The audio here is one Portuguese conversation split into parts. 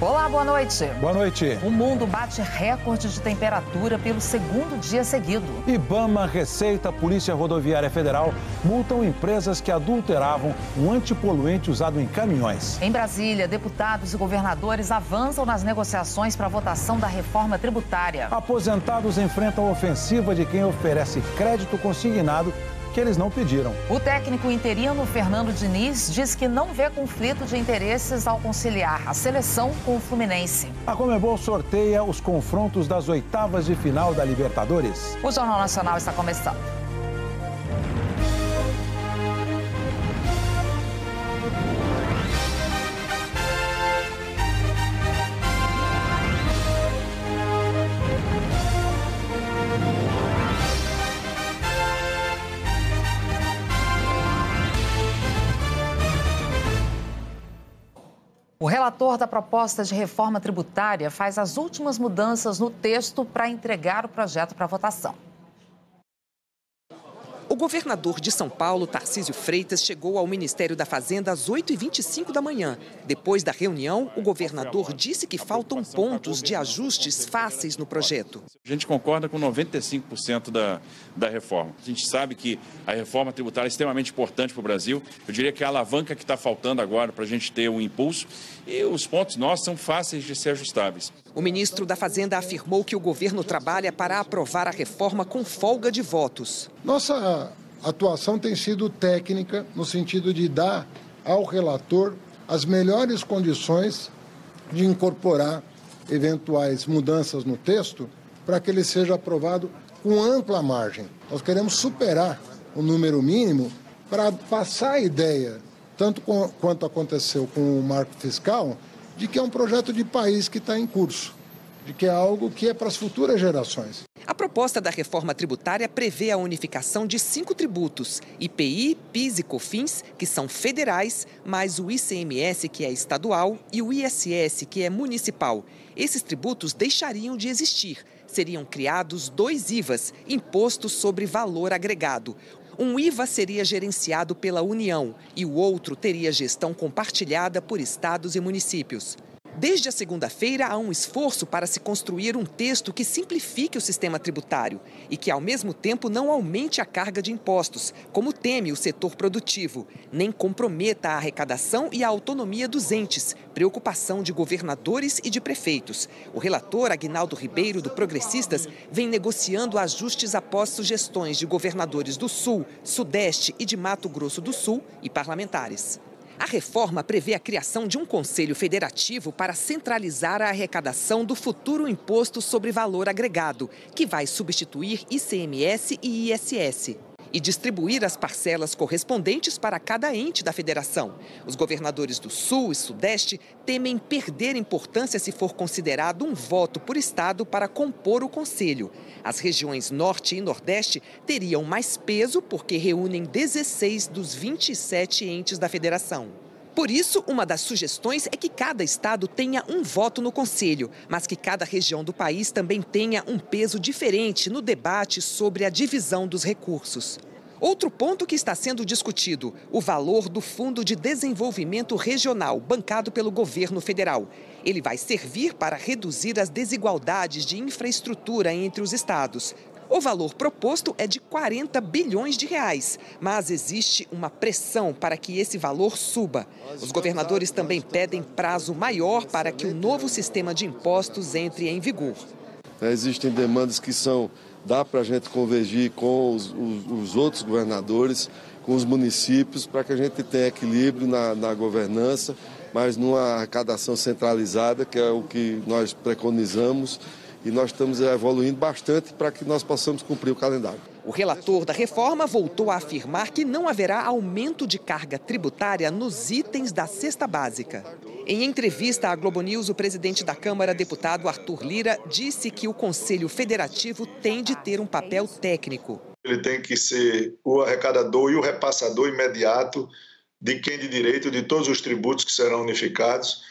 Olá, boa noite. Boa noite. O mundo bate recorde de temperatura pelo segundo dia seguido. Ibama, Receita, Polícia Rodoviária Federal multam empresas que adulteravam um antipoluente usado em caminhões. Em Brasília, deputados e governadores avançam nas negociações para a votação da reforma tributária. Aposentados enfrentam a ofensiva de quem oferece crédito consignado que eles não pediram. O técnico interino Fernando Diniz diz que não vê conflito de interesses ao conciliar a seleção com o Fluminense. A Comebol sorteia os confrontos das oitavas de final da Libertadores. O Jornal Nacional está começando. O relator da proposta de reforma tributária faz as últimas mudanças no texto para entregar o projeto para votação. O governador de São Paulo, Tarcísio Freitas, chegou ao Ministério da Fazenda às 8h25 da manhã. Depois da reunião, o governador disse que faltam pontos de ajustes fáceis no projeto. A gente concorda com 95% da, da reforma. A gente sabe que a reforma tributária é extremamente importante para o Brasil. Eu diria que é a alavanca que está faltando agora para a gente ter um impulso. E os pontos nossos são fáceis de ser ajustáveis. O ministro da Fazenda afirmou que o governo trabalha para aprovar a reforma com folga de votos. Nossa atuação tem sido técnica, no sentido de dar ao relator as melhores condições de incorporar eventuais mudanças no texto para que ele seja aprovado com ampla margem. Nós queremos superar o número mínimo para passar a ideia, tanto quanto aconteceu com o marco fiscal, de que é um projeto de país que está em curso, de que é algo que é para as futuras gerações. A proposta da reforma tributária prevê a unificação de cinco tributos: IPI, PIS e COFINS, que são federais, mais o ICMS, que é estadual, e o ISS, que é municipal. Esses tributos deixariam de existir. Seriam criados dois IVAs, Imposto sobre Valor Agregado. Um IVA seria gerenciado pela União e o outro teria gestão compartilhada por estados e municípios. Desde a segunda-feira, há um esforço para se construir um texto que simplifique o sistema tributário e que, ao mesmo tempo, não aumente a carga de impostos, como teme o setor produtivo, nem comprometa a arrecadação e a autonomia dos entes, preocupação de governadores e de prefeitos. O relator, Agnaldo Ribeiro, do Progressistas, vem negociando ajustes após sugestões de governadores do Sul, Sudeste e de Mato Grosso do Sul e parlamentares. A reforma prevê a criação de um conselho federativo para centralizar a arrecadação do futuro imposto sobre valor agregado, que vai substituir ICMS e ISS e distribuir as parcelas correspondentes para cada ente da federação. Os governadores do Sul e Sudeste temem perder importância se for considerado um voto por estado para compor o conselho. As regiões Norte e Nordeste teriam mais peso porque reúnem 16 dos 27 entes da federação. Por isso, uma das sugestões é que cada estado tenha um voto no conselho, mas que cada região do país também tenha um peso diferente no debate sobre a divisão dos recursos. Outro ponto que está sendo discutido: o valor do Fundo de Desenvolvimento Regional, bancado pelo governo federal. Ele vai servir para reduzir as desigualdades de infraestrutura entre os estados. O valor proposto é de 40 bilhões de reais, mas existe uma pressão para que esse valor suba. Os governadores também pedem prazo maior para que o novo sistema de impostos entre em vigor. Existem demandas que são dá para a gente convergir com os, os, os, outros governadores, com os municípios, para que a gente tenha equilíbrio na, na governança, mas numa arrecadação centralizada, que é o que nós preconizamos e nós estamos evoluindo bastante para que nós possamos cumprir o calendário. O relator da reforma voltou a afirmar que não haverá aumento de carga tributária nos itens da cesta básica. Em entrevista à Globo News, o presidente da Câmara, deputado Arthur Lira, disse que o Conselho Federativo tem de ter um papel técnico. Ele tem que ser o arrecadador e o repassador imediato de quem de direito de todos os tributos que serão unificados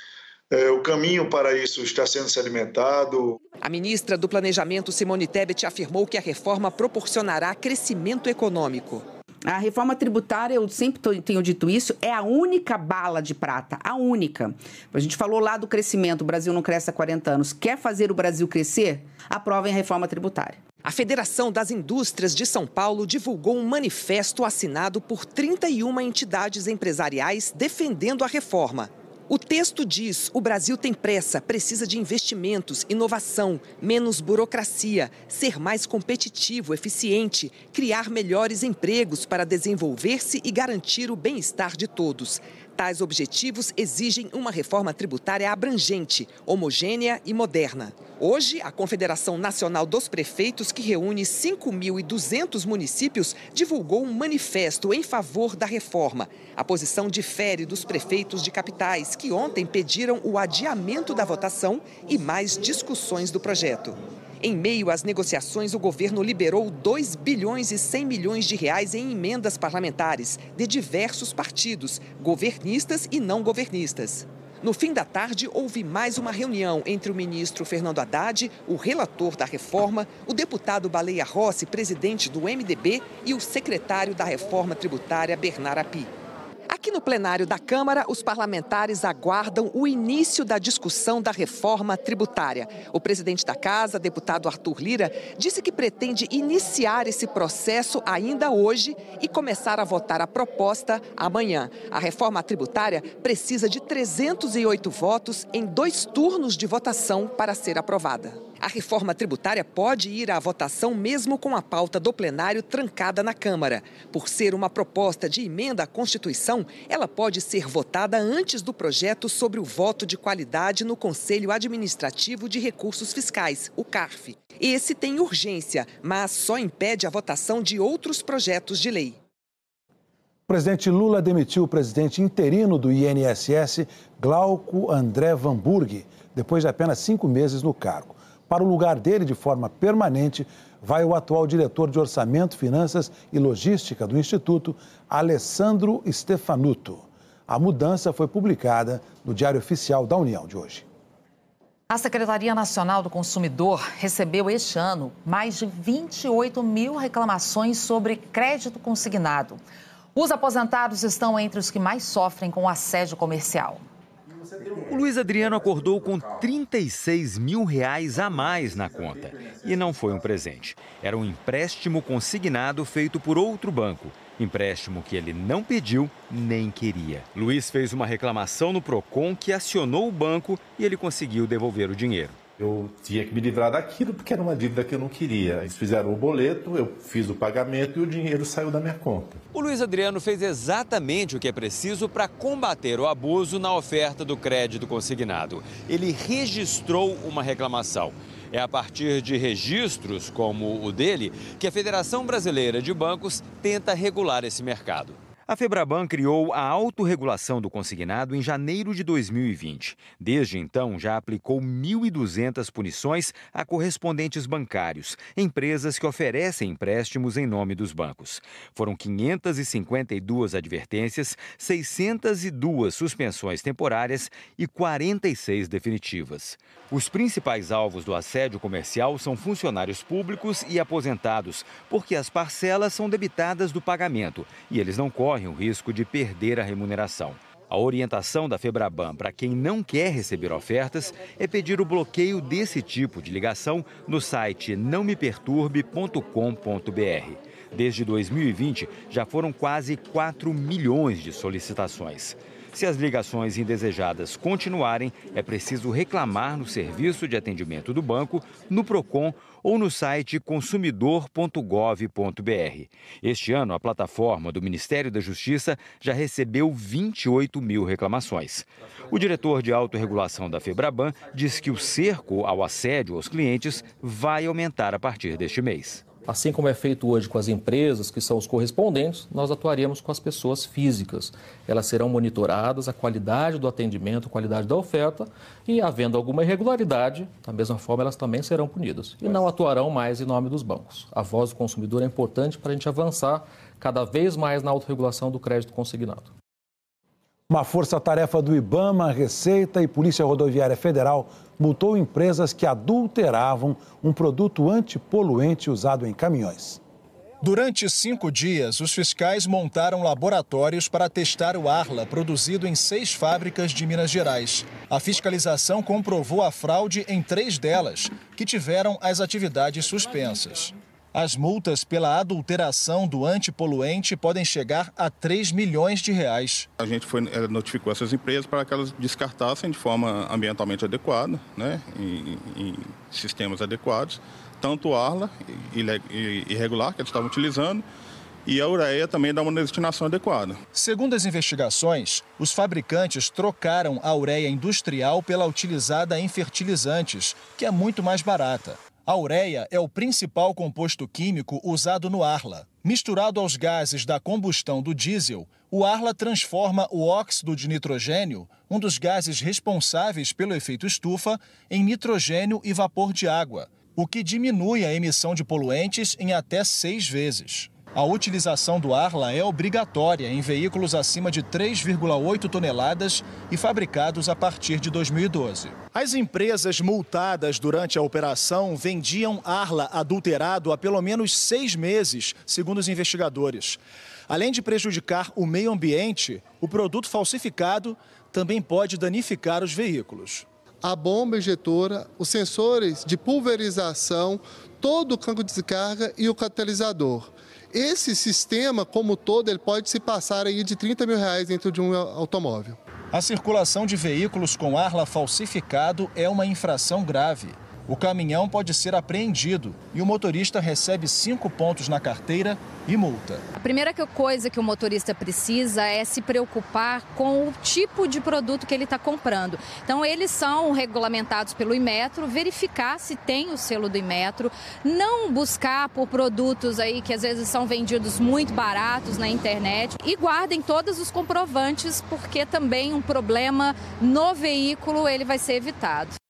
é, o caminho para isso está sendo sedimentado. A ministra do Planejamento, Simone Tebet, afirmou que a reforma proporcionará crescimento econômico. A reforma tributária, eu sempre tenho dito isso, é a única bala de prata, a única. A gente falou lá do crescimento, o Brasil não cresce há 40 anos. Quer fazer o Brasil crescer? Aprovem a reforma tributária. A Federação das Indústrias de São Paulo divulgou um manifesto assinado por 31 entidades empresariais defendendo a reforma. O texto diz: o Brasil tem pressa, precisa de investimentos, inovação, menos burocracia, ser mais competitivo, eficiente, criar melhores empregos para desenvolver-se e garantir o bem-estar de todos. Tais objetivos exigem uma reforma tributária abrangente, homogênea e moderna. Hoje, a Confederação Nacional dos Prefeitos, que reúne 5.200 municípios, divulgou um manifesto em favor da reforma. A posição difere dos prefeitos de capitais, que ontem pediram o adiamento da votação e mais discussões do projeto. Em meio às negociações, o governo liberou 2 bilhões e 100 milhões de reais em emendas parlamentares de diversos partidos, governistas e não governistas. No fim da tarde, houve mais uma reunião entre o ministro Fernando Haddad, o relator da reforma, o deputado Baleia Rossi, presidente do MDB, e o secretário da reforma tributária, Bernard Api. Aqui no plenário da Câmara, os parlamentares aguardam o início da discussão da reforma tributária. O presidente da Casa, deputado Arthur Lira, disse que pretende iniciar esse processo ainda hoje e começar a votar a proposta amanhã. A reforma tributária precisa de 308 votos em dois turnos de votação para ser aprovada. A reforma tributária pode ir à votação mesmo com a pauta do plenário trancada na Câmara. Por ser uma proposta de emenda à Constituição, ela pode ser votada antes do projeto sobre o voto de qualidade no Conselho Administrativo de Recursos Fiscais, o CARF. Esse tem urgência, mas só impede a votação de outros projetos de lei. O presidente Lula demitiu o presidente interino do INSS, Glauco André Van Burg, depois de apenas cinco meses no cargo. Para o lugar dele, de forma permanente, vai o atual diretor de Orçamento, Finanças e Logística do Instituto, Alessandro Stefanuto. A mudança foi publicada no Diário Oficial da União de hoje. A Secretaria Nacional do Consumidor recebeu este ano mais de 28 mil reclamações sobre crédito consignado. Os aposentados estão entre os que mais sofrem com assédio comercial. O Luiz Adriano acordou com 36 mil reais a mais na conta. E não foi um presente. Era um empréstimo consignado feito por outro banco. Empréstimo que ele não pediu nem queria. Luiz fez uma reclamação no Procon que acionou o banco e ele conseguiu devolver o dinheiro. Eu tinha que me livrar daquilo porque era uma dívida que eu não queria. Eles fizeram o boleto, eu fiz o pagamento e o dinheiro saiu da minha conta. O Luiz Adriano fez exatamente o que é preciso para combater o abuso na oferta do crédito consignado. Ele registrou uma reclamação. É a partir de registros como o dele que a Federação Brasileira de Bancos tenta regular esse mercado. A Febraban criou a autorregulação do consignado em janeiro de 2020. Desde então, já aplicou 1.200 punições a correspondentes bancários, empresas que oferecem empréstimos em nome dos bancos. Foram 552 advertências, 602 suspensões temporárias e 46 definitivas. Os principais alvos do assédio comercial são funcionários públicos e aposentados, porque as parcelas são debitadas do pagamento e eles não correm o risco de perder a remuneração. A orientação da Febraban para quem não quer receber ofertas é pedir o bloqueio desse tipo de ligação no site nãomeperturbe.com.br. Desde 2020, já foram quase 4 milhões de solicitações. Se as ligações indesejadas continuarem, é preciso reclamar no serviço de atendimento do banco, no PROCON ou no site consumidor.gov.br. Este ano, a plataforma do Ministério da Justiça já recebeu 28 mil reclamações. O diretor de autorregulação da Febraban diz que o cerco ao assédio aos clientes vai aumentar a partir deste mês. Assim como é feito hoje com as empresas, que são os correspondentes, nós atuaríamos com as pessoas físicas. Elas serão monitoradas, a qualidade do atendimento, a qualidade da oferta, e havendo alguma irregularidade, da mesma forma, elas também serão punidas. E não atuarão mais em nome dos bancos. A voz do consumidor é importante para a gente avançar cada vez mais na autorregulação do crédito consignado. Uma força-tarefa do IBAMA, Receita e Polícia Rodoviária Federal multou empresas que adulteravam um produto antipoluente usado em caminhões. Durante cinco dias, os fiscais montaram laboratórios para testar o Arla, produzido em seis fábricas de Minas Gerais. A fiscalização comprovou a fraude em três delas, que tiveram as atividades suspensas. As multas pela adulteração do antipoluente podem chegar a 3 milhões de reais. A gente foi, eh, notificou essas empresas para que elas descartassem de forma ambientalmente adequada, né, em, em sistemas adequados, tanto o Arla irregular que eles estavam utilizando e a ureia também dá uma destinação adequada. Segundo as investigações, os fabricantes trocaram a ureia industrial pela utilizada em fertilizantes, que é muito mais barata. A ureia é o principal composto químico usado no Arla. Misturado aos gases da combustão do diesel, o Arla transforma o óxido de nitrogênio, um dos gases responsáveis pelo efeito estufa, em nitrogênio e vapor de água, o que diminui a emissão de poluentes em até seis vezes. A utilização do Arla é obrigatória em veículos acima de 3,8 toneladas e fabricados a partir de 2012. As empresas multadas durante a operação vendiam Arla adulterado há pelo menos seis meses, segundo os investigadores. Além de prejudicar o meio ambiente, o produto falsificado também pode danificar os veículos. A bomba injetora, os sensores de pulverização, todo o campo de descarga e o catalisador. Esse sistema, como todo, ele pode se passar aí de 30 mil reais dentro de um automóvel. A circulação de veículos com arla falsificado é uma infração grave o caminhão pode ser apreendido e o motorista recebe cinco pontos na carteira e multa. A primeira coisa que o motorista precisa é se preocupar com o tipo de produto que ele está comprando. Então, eles são regulamentados pelo Imetro, verificar se tem o selo do Imetro, não buscar por produtos aí que às vezes são vendidos muito baratos na internet e guardem todos os comprovantes, porque também um problema no veículo ele vai ser evitado.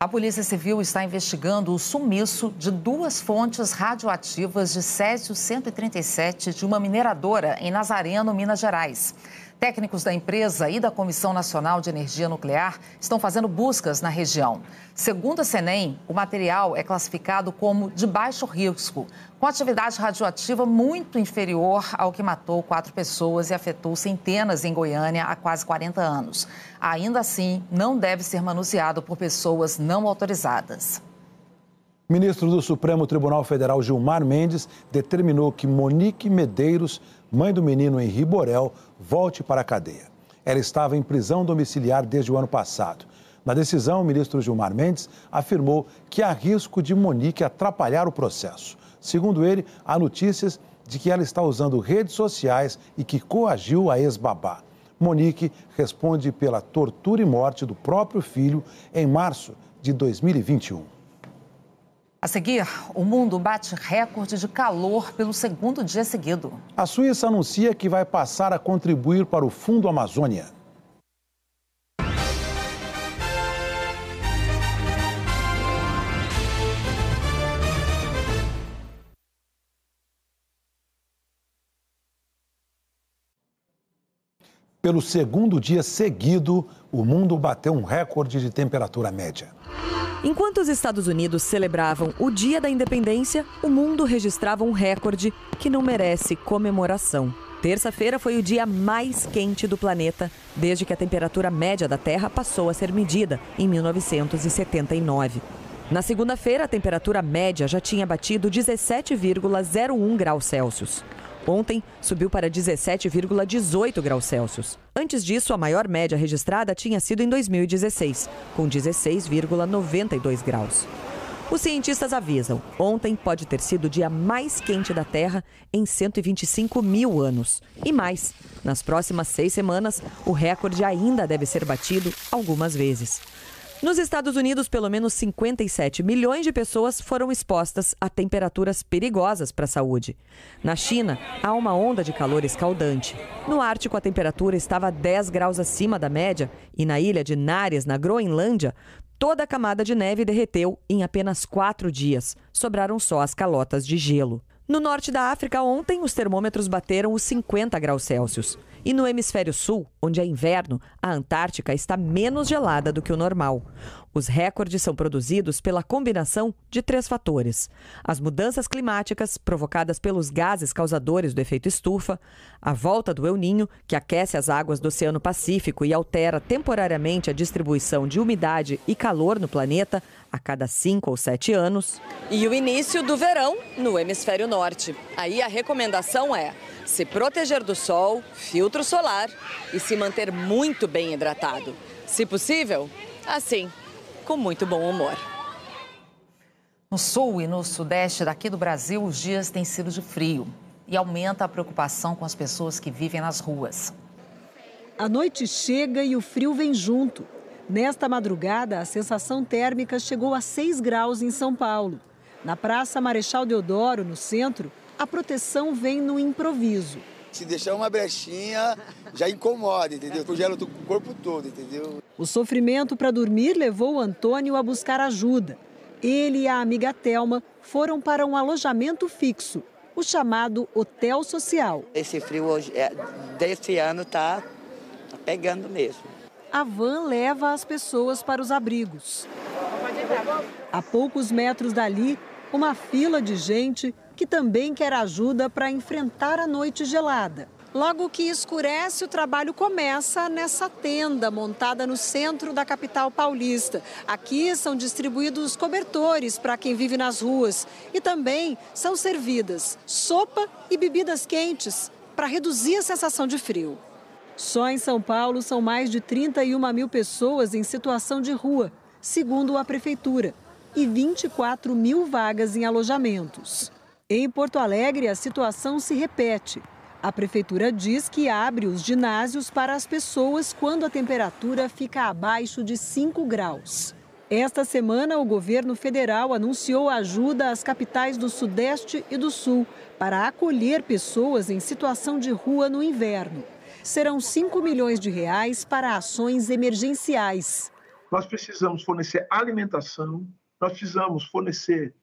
A Polícia Civil está investigando o sumiço de duas fontes radioativas de Césio 137 de uma mineradora em Nazareno, Minas Gerais. Técnicos da empresa e da Comissão Nacional de Energia Nuclear estão fazendo buscas na região. Segundo a CENEM, o material é classificado como de baixo risco, com atividade radioativa muito inferior ao que matou quatro pessoas e afetou centenas em Goiânia há quase 40 anos. Ainda assim, não deve ser manuseado por pessoas não autorizadas. Ministro do Supremo Tribunal Federal Gilmar Mendes determinou que Monique Medeiros, mãe do menino Henri Borel, volte para a cadeia. Ela estava em prisão domiciliar desde o ano passado. Na decisão, o ministro Gilmar Mendes afirmou que há risco de Monique atrapalhar o processo. Segundo ele, há notícias de que ela está usando redes sociais e que coagiu a ex-babá. Monique responde pela tortura e morte do próprio filho em março de 2021. A seguir, o mundo bate recorde de calor pelo segundo dia seguido. A Suíça anuncia que vai passar a contribuir para o Fundo Amazônia. Pelo segundo dia seguido, o mundo bateu um recorde de temperatura média. Enquanto os Estados Unidos celebravam o Dia da Independência, o mundo registrava um recorde que não merece comemoração. Terça-feira foi o dia mais quente do planeta desde que a temperatura média da Terra passou a ser medida em 1979. Na segunda-feira, a temperatura média já tinha batido 17,01 graus Celsius. Ontem, subiu para 17,18 graus Celsius. Antes disso, a maior média registrada tinha sido em 2016, com 16,92 graus. Os cientistas avisam: ontem pode ter sido o dia mais quente da Terra em 125 mil anos. E mais, nas próximas seis semanas, o recorde ainda deve ser batido algumas vezes. Nos Estados Unidos, pelo menos 57 milhões de pessoas foram expostas a temperaturas perigosas para a saúde. Na China, há uma onda de calor escaldante. No Ártico, a temperatura estava 10 graus acima da média e na ilha de Nares, na Groenlândia, toda a camada de neve derreteu em apenas quatro dias. Sobraram só as calotas de gelo. No norte da África, ontem, os termômetros bateram os 50 graus Celsius. E no hemisfério sul, onde é inverno, a Antártica está menos gelada do que o normal. Os recordes são produzidos pela combinação de três fatores: as mudanças climáticas provocadas pelos gases causadores do efeito estufa, a volta do El Ninho, que aquece as águas do Oceano Pacífico e altera temporariamente a distribuição de umidade e calor no planeta a cada cinco ou sete anos, e o início do verão no hemisfério norte. Aí a recomendação é se proteger do sol, filtro solar e se manter muito bem hidratado. Se possível, assim, com muito bom humor. No sul e no sudeste daqui do Brasil, os dias têm sido de frio e aumenta a preocupação com as pessoas que vivem nas ruas. A noite chega e o frio vem junto. Nesta madrugada, a sensação térmica chegou a 6 graus em São Paulo. Na Praça Marechal Deodoro, no centro, a proteção vem no improviso. Se deixar uma brechinha, já incomoda, entendeu? Congela o corpo todo, entendeu? O sofrimento para dormir levou o Antônio a buscar ajuda. Ele e a amiga Telma foram para um alojamento fixo, o chamado Hotel Social. Esse frio hoje, é, desse ano tá, tá pegando mesmo. A van leva as pessoas para os abrigos. A poucos metros dali, uma fila de gente que também quer ajuda para enfrentar a noite gelada. Logo que escurece, o trabalho começa nessa tenda montada no centro da capital paulista. Aqui são distribuídos cobertores para quem vive nas ruas e também são servidas sopa e bebidas quentes para reduzir a sensação de frio. Só em São Paulo são mais de 31 mil pessoas em situação de rua, segundo a prefeitura, e 24 mil vagas em alojamentos. Em Porto Alegre, a situação se repete. A prefeitura diz que abre os ginásios para as pessoas quando a temperatura fica abaixo de 5 graus. Esta semana, o governo federal anunciou ajuda às capitais do Sudeste e do Sul para acolher pessoas em situação de rua no inverno. Serão 5 milhões de reais para ações emergenciais. Nós precisamos fornecer alimentação, nós precisamos fornecer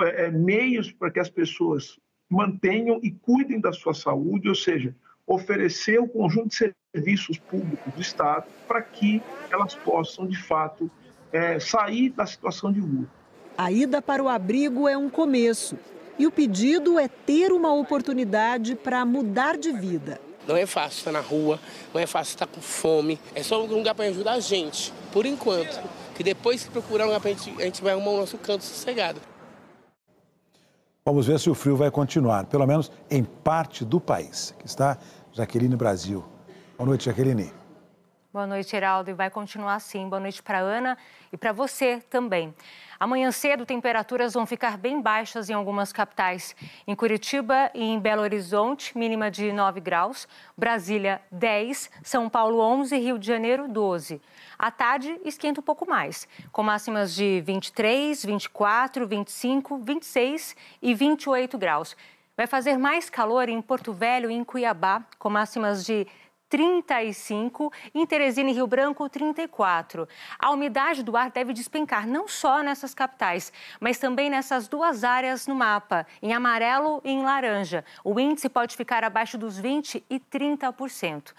é, é, meios para que as pessoas mantenham e cuidem da sua saúde, ou seja, oferecer o conjunto de serviços públicos do Estado para que elas possam, de fato, é, sair da situação de rua. A ida para o abrigo é um começo e o pedido é ter uma oportunidade para mudar de vida. Não é fácil estar na rua, não é fácil estar com fome, é só um lugar para ajudar a gente, por enquanto. Que depois, se procurar um lugar para a gente, a gente vai arrumar o nosso canto sossegado. Vamos ver se o frio vai continuar, pelo menos em parte do país. Aqui está Jaqueline Brasil. Boa noite, Jaqueline. Boa noite, Heraldo. E vai continuar assim. Boa noite para Ana e para você também. Amanhã cedo, temperaturas vão ficar bem baixas em algumas capitais. Em Curitiba e em Belo Horizonte, mínima de 9 graus. Brasília, 10. São Paulo, 11. Rio de Janeiro, 12. À tarde, esquenta um pouco mais, com máximas de 23, 24, 25, 26 e 28 graus. Vai fazer mais calor em Porto Velho e em Cuiabá, com máximas de 35, em Teresina e Rio Branco, 34. A umidade do ar deve despencar não só nessas capitais, mas também nessas duas áreas no mapa, em amarelo e em laranja. O índice pode ficar abaixo dos 20 e 30%.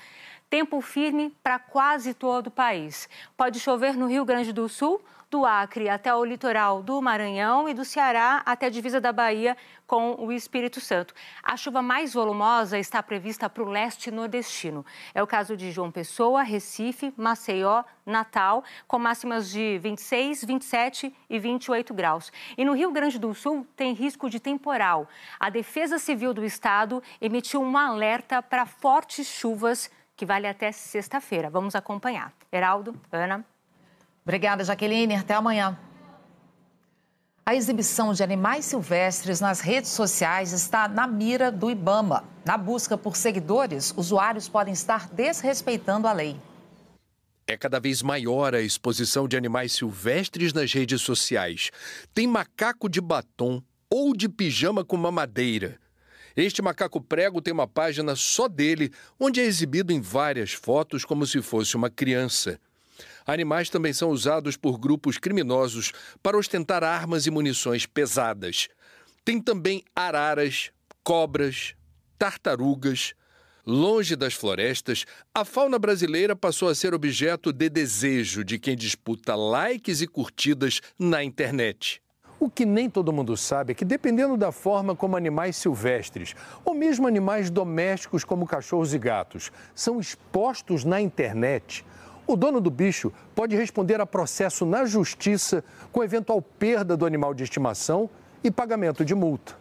Tempo firme para quase todo o país. Pode chover no Rio Grande do Sul, do Acre até o litoral do Maranhão e do Ceará até a divisa da Bahia com o Espírito Santo. A chuva mais volumosa está prevista para o leste nordestino. É o caso de João Pessoa, Recife, Maceió, Natal, com máximas de 26, 27 e 28 graus. E no Rio Grande do Sul tem risco de temporal. A Defesa Civil do Estado emitiu um alerta para fortes chuvas que vale até sexta-feira. Vamos acompanhar. Heraldo, Ana. Obrigada, Jaqueline. Até amanhã. A exibição de animais silvestres nas redes sociais está na mira do Ibama. Na busca por seguidores, usuários podem estar desrespeitando a lei. É cada vez maior a exposição de animais silvestres nas redes sociais. Tem macaco de batom ou de pijama com mamadeira. Este macaco prego tem uma página só dele, onde é exibido em várias fotos como se fosse uma criança. Animais também são usados por grupos criminosos para ostentar armas e munições pesadas. Tem também araras, cobras, tartarugas. Longe das florestas, a fauna brasileira passou a ser objeto de desejo de quem disputa likes e curtidas na internet. O que nem todo mundo sabe é que, dependendo da forma como animais silvestres, ou mesmo animais domésticos como cachorros e gatos, são expostos na internet, o dono do bicho pode responder a processo na justiça com eventual perda do animal de estimação e pagamento de multa.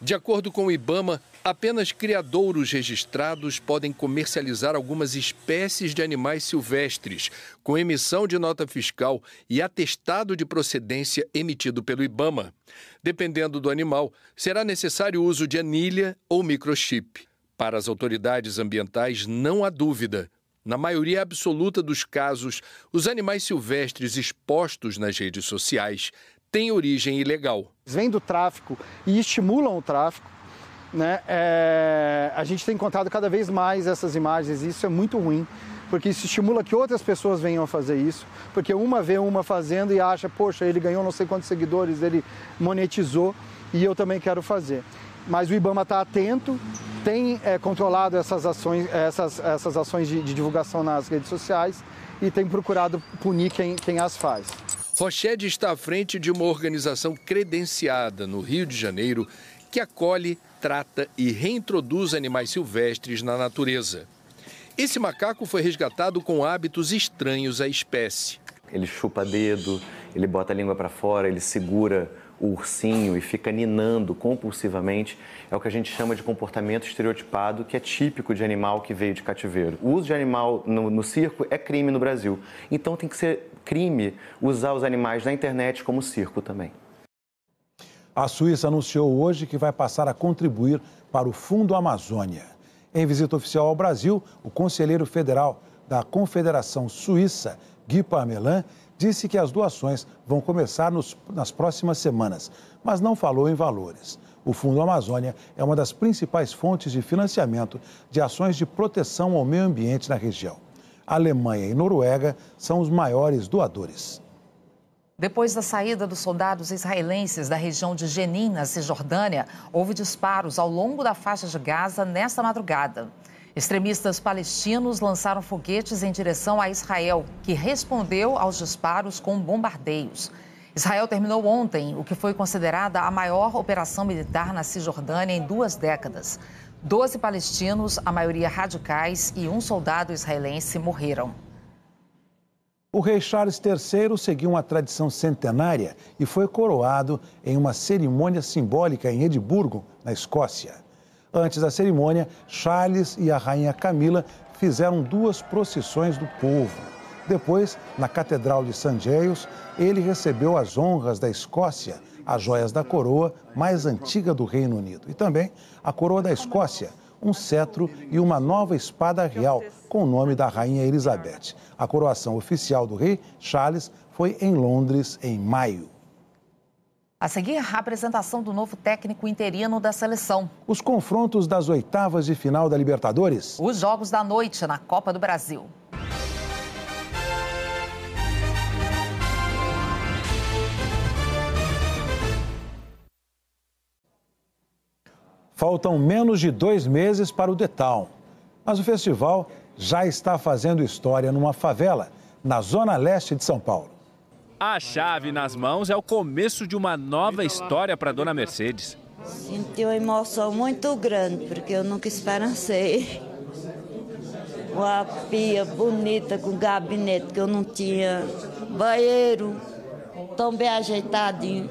De acordo com o Ibama, apenas criadouros registrados podem comercializar algumas espécies de animais silvestres, com emissão de nota fiscal e atestado de procedência emitido pelo Ibama. Dependendo do animal, será necessário o uso de anilha ou microchip. Para as autoridades ambientais, não há dúvida. Na maioria absoluta dos casos, os animais silvestres expostos nas redes sociais têm origem ilegal. Vêm do tráfico e estimulam o tráfico. Né? É... a gente tem encontrado cada vez mais essas imagens e isso é muito ruim, porque isso estimula que outras pessoas venham a fazer isso, porque uma vê uma fazendo e acha, poxa, ele ganhou não sei quantos seguidores, ele monetizou e eu também quero fazer. Mas o IBAMA está atento, tem é, controlado essas ações, essas, essas ações de, de divulgação nas redes sociais e tem procurado punir quem, quem as faz. Rochede está à frente de uma organização credenciada no Rio de Janeiro que acolhe, trata e reintroduz animais silvestres na natureza. Esse macaco foi resgatado com hábitos estranhos à espécie. Ele chupa dedo, ele bota a língua para fora, ele segura o ursinho e fica ninando compulsivamente. É o que a gente chama de comportamento estereotipado, que é típico de animal que veio de cativeiro. O uso de animal no, no circo é crime no Brasil. Então tem que ser crime usar os animais na internet como circo também. A Suíça anunciou hoje que vai passar a contribuir para o Fundo Amazônia. Em visita oficial ao Brasil, o conselheiro federal da Confederação Suíça, Guy Pamelan, disse que as doações vão começar nos, nas próximas semanas, mas não falou em valores. O Fundo Amazônia é uma das principais fontes de financiamento de ações de proteção ao meio ambiente na região. Alemanha e Noruega são os maiores doadores. Depois da saída dos soldados israelenses da região de Jenin, na Cisjordânia, houve disparos ao longo da faixa de Gaza nesta madrugada. Extremistas palestinos lançaram foguetes em direção a Israel, que respondeu aos disparos com bombardeios. Israel terminou ontem o que foi considerada a maior operação militar na Cisjordânia em duas décadas. Doze palestinos, a maioria radicais, e um soldado israelense morreram. O rei Charles III seguiu uma tradição centenária e foi coroado em uma cerimônia simbólica em Edimburgo, na Escócia. Antes da cerimônia, Charles e a rainha Camila fizeram duas procissões do povo. Depois, na Catedral de St. Giles, ele recebeu as honras da Escócia as joias da coroa mais antiga do Reino Unido e também a coroa da Escócia, um cetro e uma nova espada real com o nome da rainha Elizabeth. A coroação oficial do rei Charles foi em Londres em maio. A seguir, a apresentação do novo técnico interino da seleção. Os confrontos das oitavas de final da Libertadores. Os jogos da noite na Copa do Brasil. Faltam menos de dois meses para o Detal. Mas o festival já está fazendo história numa favela, na zona leste de São Paulo. A chave nas mãos é o começo de uma nova história para Dona Mercedes. Senti uma emoção muito grande, porque eu nunca esperancei. Uma pia bonita, com gabinete que eu não tinha, banheiro tão bem ajeitadinho.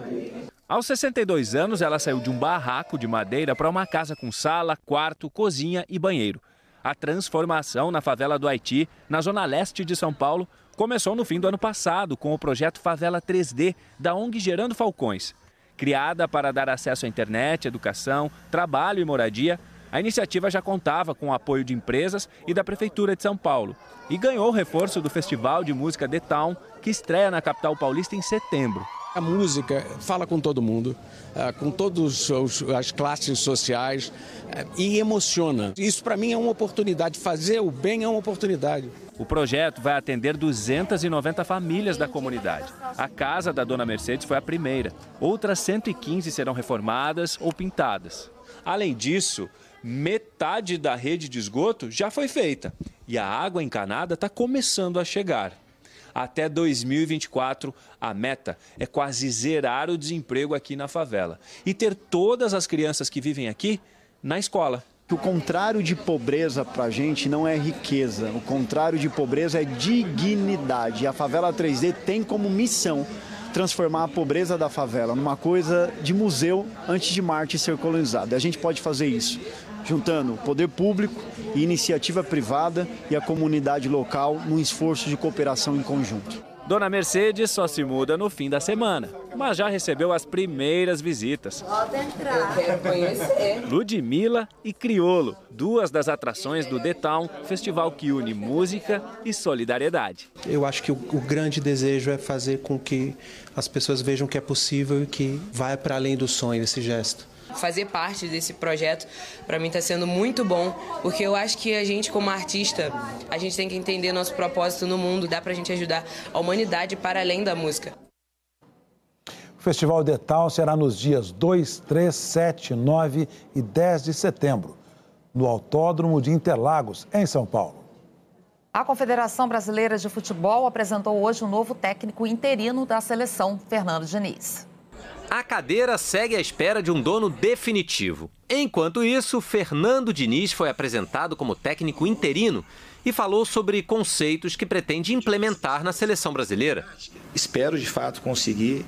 Aos 62 anos, ela saiu de um barraco de madeira para uma casa com sala, quarto, cozinha e banheiro. A transformação na favela do Haiti, na zona leste de São Paulo, começou no fim do ano passado com o projeto Favela 3D da ONG Gerando Falcões. Criada para dar acesso à internet, educação, trabalho e moradia, a iniciativa já contava com o apoio de empresas e da Prefeitura de São Paulo e ganhou o reforço do Festival de Música The Town, que estreia na capital paulista em setembro. A música fala com todo mundo, eh, com todas as classes sociais eh, e emociona. Isso para mim é uma oportunidade, fazer o bem é uma oportunidade. O projeto vai atender 290 famílias da comunidade. A casa da Dona Mercedes foi a primeira. Outras 115 serão reformadas ou pintadas. Além disso, Metade da rede de esgoto já foi feita e a água encanada está começando a chegar. Até 2024, a meta é quase zerar o desemprego aqui na favela e ter todas as crianças que vivem aqui na escola. O contrário de pobreza para a gente não é riqueza, o contrário de pobreza é dignidade. E a Favela 3D tem como missão transformar a pobreza da favela numa coisa de museu antes de Marte ser colonizada. A gente pode fazer isso juntando poder público, iniciativa privada e a comunidade local num esforço de cooperação em conjunto. Dona Mercedes só se muda no fim da semana, mas já recebeu as primeiras visitas. Pode entrar. Eu quero conhecer. Ludmilla e Criolo, duas das atrações do The Town, festival que une música e solidariedade. Eu acho que o, o grande desejo é fazer com que as pessoas vejam que é possível e que vai para além do sonho esse gesto fazer parte desse projeto para mim está sendo muito bom, porque eu acho que a gente como artista, a gente tem que entender nosso propósito no mundo, dá para a gente ajudar a humanidade para além da música. O Festival Detal será nos dias 2, 3, 7, 9 e 10 de setembro, no Autódromo de Interlagos, em São Paulo. A Confederação Brasileira de Futebol apresentou hoje o um novo técnico interino da seleção, Fernando Diniz. A cadeira segue à espera de um dono definitivo. Enquanto isso, Fernando Diniz foi apresentado como técnico interino e falou sobre conceitos que pretende implementar na seleção brasileira. Espero de fato conseguir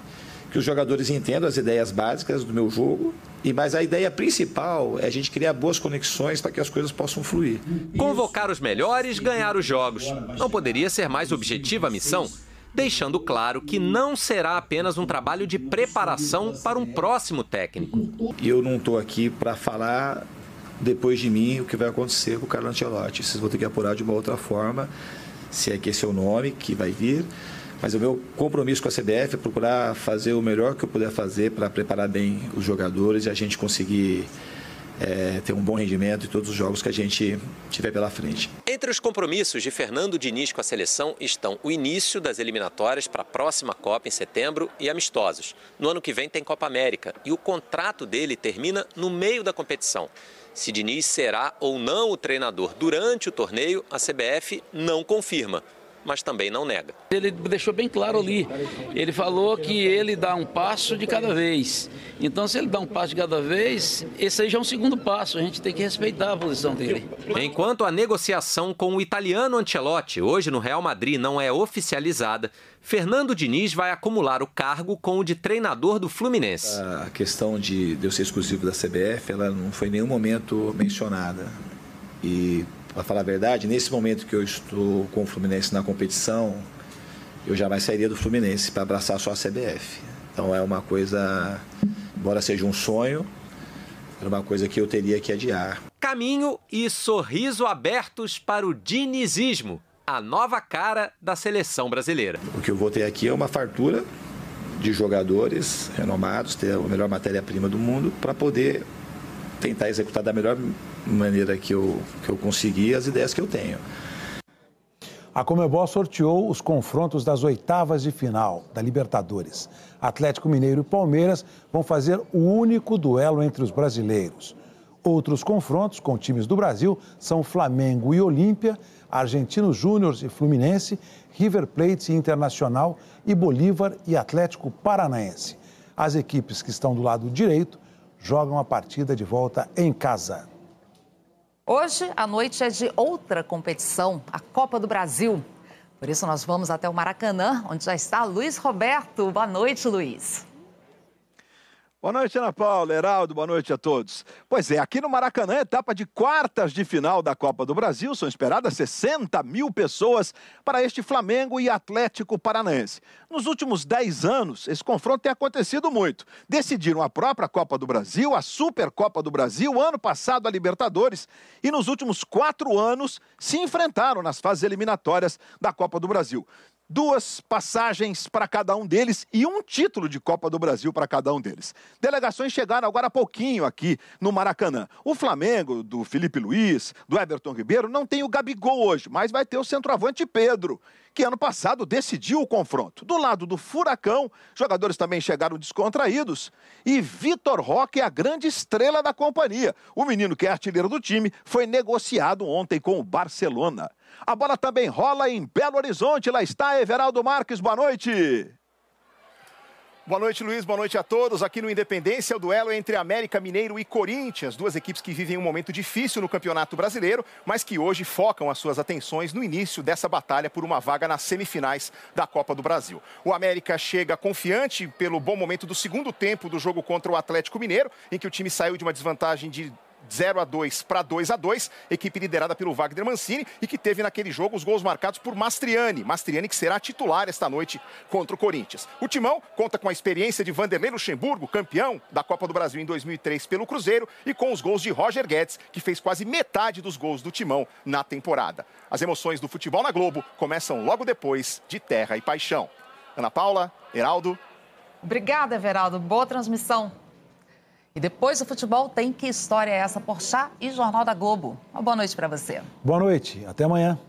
que os jogadores entendam as ideias básicas do meu jogo. E mas a ideia principal é a gente criar boas conexões para que as coisas possam fluir. Convocar os melhores, ganhar os jogos. Não poderia ser mais objetiva a missão deixando claro que não será apenas um trabalho de preparação para um próximo técnico. Eu não estou aqui para falar depois de mim o que vai acontecer com o Carlo Ancelotti. Vocês vão ter que apurar de uma outra forma, se é que esse é o nome que vai vir. Mas o meu compromisso com a CBF é procurar fazer o melhor que eu puder fazer para preparar bem os jogadores e a gente conseguir é, ter um bom rendimento em todos os jogos que a gente tiver pela frente. Entre os compromissos de Fernando Diniz com a seleção estão o início das eliminatórias para a próxima Copa em setembro e amistosos. No ano que vem tem Copa América e o contrato dele termina no meio da competição. Se Diniz será ou não o treinador durante o torneio, a CBF não confirma mas também não nega. Ele deixou bem claro ali. Ele falou que ele dá um passo de cada vez. Então, se ele dá um passo de cada vez, esse aí já é um segundo passo. A gente tem que respeitar a posição dele. Enquanto a negociação com o italiano Ancelotti, hoje no Real Madrid, não é oficializada, Fernando Diniz vai acumular o cargo com o de treinador do Fluminense. A questão de, eu ser exclusivo da CBF, ela não foi em nenhum momento mencionada. E para falar a verdade, nesse momento que eu estou com o Fluminense na competição, eu jamais sairia do Fluminense para abraçar só a CBF. Então é uma coisa, embora seja um sonho, é uma coisa que eu teria que adiar. Caminho e sorriso abertos para o dinizismo, a nova cara da seleção brasileira. O que eu vou ter aqui é uma fartura de jogadores renomados, ter a melhor matéria-prima do mundo para poder tentar executar da melhor maneira que eu, que eu conseguir as ideias que eu tenho. A Comebol sorteou os confrontos das oitavas de final da Libertadores. Atlético Mineiro e Palmeiras vão fazer o único duelo entre os brasileiros. Outros confrontos com times do Brasil são Flamengo e Olímpia, Argentinos Júnior e Fluminense, River Plate e Internacional e Bolívar e Atlético Paranaense. As equipes que estão do lado direito jogam a partida de volta em casa. Hoje, a noite é de outra competição, a Copa do Brasil. Por isso, nós vamos até o Maracanã, onde já está Luiz Roberto. Boa noite, Luiz. Boa noite, Ana Paula, Heraldo, boa noite a todos. Pois é, aqui no Maracanã, etapa de quartas de final da Copa do Brasil, são esperadas 60 mil pessoas para este Flamengo e Atlético Paranaense. Nos últimos 10 anos, esse confronto tem acontecido muito. Decidiram a própria Copa do Brasil, a Supercopa do Brasil, ano passado a Libertadores, e nos últimos quatro anos se enfrentaram nas fases eliminatórias da Copa do Brasil. Duas passagens para cada um deles e um título de Copa do Brasil para cada um deles. Delegações chegaram agora há pouquinho aqui no Maracanã. O Flamengo, do Felipe Luiz, do Everton Ribeiro, não tem o Gabigol hoje, mas vai ter o centroavante Pedro, que ano passado decidiu o confronto. Do lado do Furacão, jogadores também chegaram descontraídos. E Vitor Roque é a grande estrela da companhia. O menino que é artilheiro do time foi negociado ontem com o Barcelona. A bola também rola em Belo Horizonte. Lá está Everaldo Marques. Boa noite. Boa noite, Luiz. Boa noite a todos. Aqui no Independência, o duelo é entre América Mineiro e Corinthians, duas equipes que vivem um momento difícil no Campeonato Brasileiro, mas que hoje focam as suas atenções no início dessa batalha por uma vaga nas semifinais da Copa do Brasil. O América chega confiante pelo bom momento do segundo tempo do jogo contra o Atlético Mineiro, em que o time saiu de uma desvantagem de 0 a 2 para 2 a 2 equipe liderada pelo Wagner Mancini e que teve naquele jogo os gols marcados por Mastriani. Mastriani que será titular esta noite contra o Corinthians. O Timão conta com a experiência de Vanderlei Luxemburgo, campeão da Copa do Brasil em 2003 pelo Cruzeiro, e com os gols de Roger Guedes, que fez quase metade dos gols do Timão na temporada. As emoções do futebol na Globo começam logo depois de Terra e Paixão. Ana Paula, Heraldo. Obrigada, Everaldo. Boa transmissão. E depois do futebol tem Que História é essa? Porchat e Jornal da Globo. Uma boa noite para você. Boa noite. Até amanhã.